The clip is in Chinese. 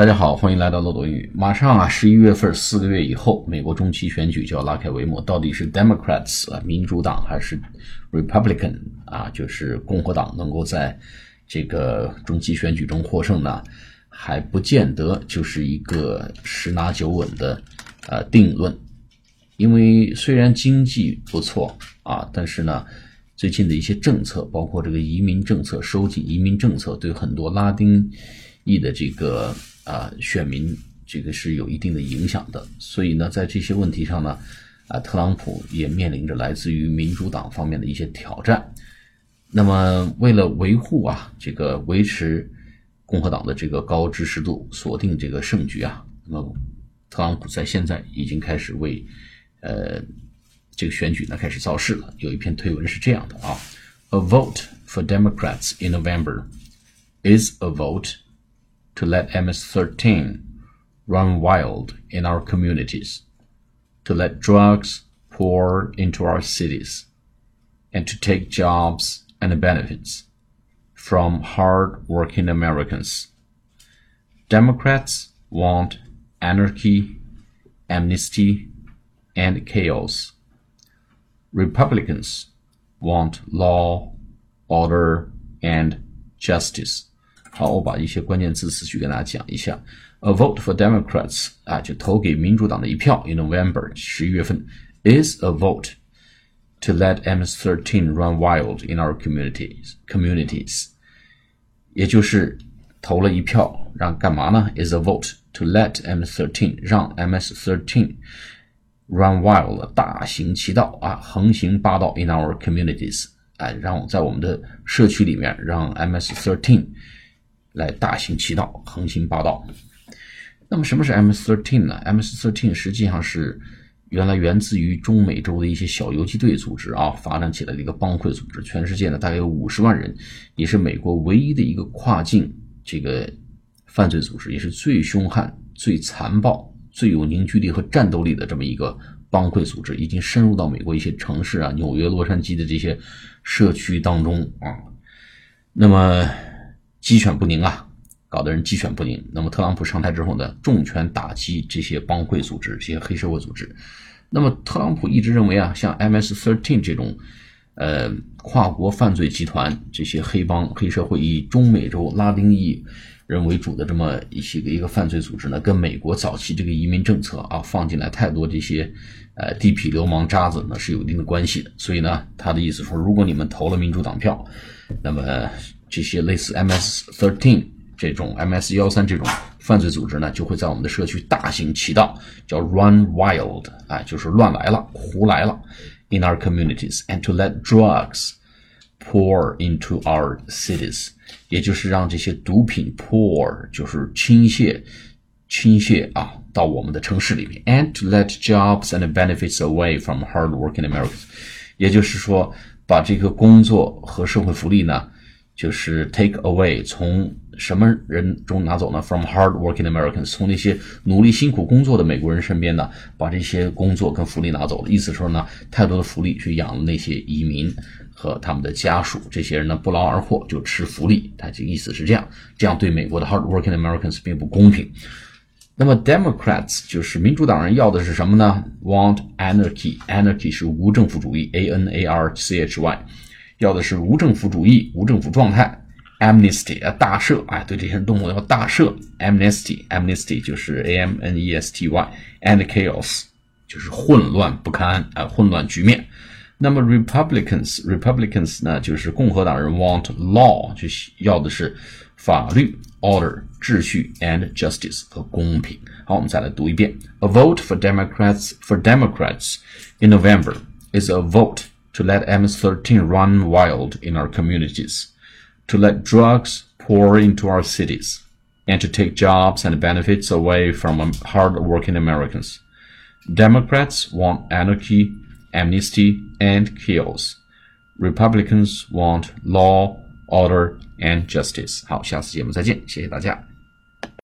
大家好，欢迎来到漏斗英语。马上啊，十一月份四个月以后，美国中期选举就要拉开帷幕，到底是 Democrats 啊民主党还是 Republican 啊就是共和党能够在这个中期选举中获胜呢？还不见得就是一个十拿九稳的呃定论。因为虽然经济不错啊，但是呢，最近的一些政策，包括这个移民政策、收紧移民政策，对很多拉丁裔的这个。啊，选民这个是有一定的影响的，所以呢，在这些问题上呢，啊，特朗普也面临着来自于民主党方面的一些挑战。那么，为了维护啊，这个维持共和党的这个高支持度，锁定这个胜局啊，那么特朗普在现在已经开始为呃这个选举呢开始造势了。有一篇推文是这样的啊：A vote for Democrats in November is a vote. To let MS-13 run wild in our communities, to let drugs pour into our cities, and to take jobs and benefits from hard-working Americans. Democrats want anarchy, amnesty, and chaos. Republicans want law, order, and justice. 好，我把一些关键字词句跟大家讲一下。A vote for Democrats 啊，就投给民主党的一票。In November 十一月份，is a vote to let MS-13 run wild in our communities. Communities，也就是投了一票，让干嘛呢？Is a vote to let MS-13 让 MS-13 run wild 大行其道啊，横行霸道 in our communities 哎，让在我们的社区里面让 MS-13。 来大行其道，横行霸道。那么什么是 M13 呢？M13 实际上是原来源自于中美洲的一些小游击队组织啊，发展起来的一个帮会组织。全世界呢大概有五十万人，也是美国唯一的一个跨境这个犯罪组织，也是最凶悍、最残暴、最有凝聚力和战斗力的这么一个帮会组织，已经深入到美国一些城市啊，纽约、洛杉矶的这些社区当中啊。那么。鸡犬不宁啊，搞得人鸡犬不宁。那么特朗普上台之后呢，重拳打击这些帮会组织、这些黑社会组织。那么特朗普一直认为啊，像 M S thirteen 这种，呃，跨国犯罪集团、这些黑帮、黑社会以中美洲拉丁裔人为主的这么一些个一个犯罪组织呢，跟美国早期这个移民政策啊，放进来太多这些呃地痞流氓渣子呢，是有一定的关系的。所以呢，他的意思说，如果你们投了民主党票，那么。这些类似 MS-13 这种 MS-13 这种犯罪组织呢，就会在我们的社区大行其道，叫 run wild，啊，就是乱来了，胡来了。In our communities and to let drugs pour into our cities，也就是让这些毒品 pour，就是倾泻、倾泻啊，到我们的城市里面。And to let jobs and benefits away from hard-working Americans，也就是说，把这个工作和社会福利呢。就是 take away 从什么人中拿走呢？From hard-working Americans，从那些努力辛苦工作的美国人身边呢，把这些工作跟福利拿走了。意思说呢，太多的福利去养了那些移民和他们的家属，这些人呢不劳而获就吃福利。他这意思是这样，这样对美国的 hard-working Americans 并不公平。那么 Democrats 就是民主党人要的是什么呢？Want anarchy，anarchy 是无政府主义，A-N-A-R-C-H-Y。要的是无政府主义、无政府状态，amnesty 啊，大赦，哎，对这些动物要大赦，amnesty，amnesty 就是 a m n e s t y，and chaos 就是混乱不堪啊，混乱局面。那么 Republicans，Republicans 呢，就是共和党人 want law，就要的是法律，order 秩序，and justice 和公平。好，我们再来读一遍：A vote for Democrats for Democrats in November is a vote. to let MS-13 run wild in our communities, to let drugs pour into our cities, and to take jobs and benefits away from hard-working Americans. Democrats want anarchy, amnesty, and chaos. Republicans want law, order, and justice. 好，下次节目再见，谢谢大家。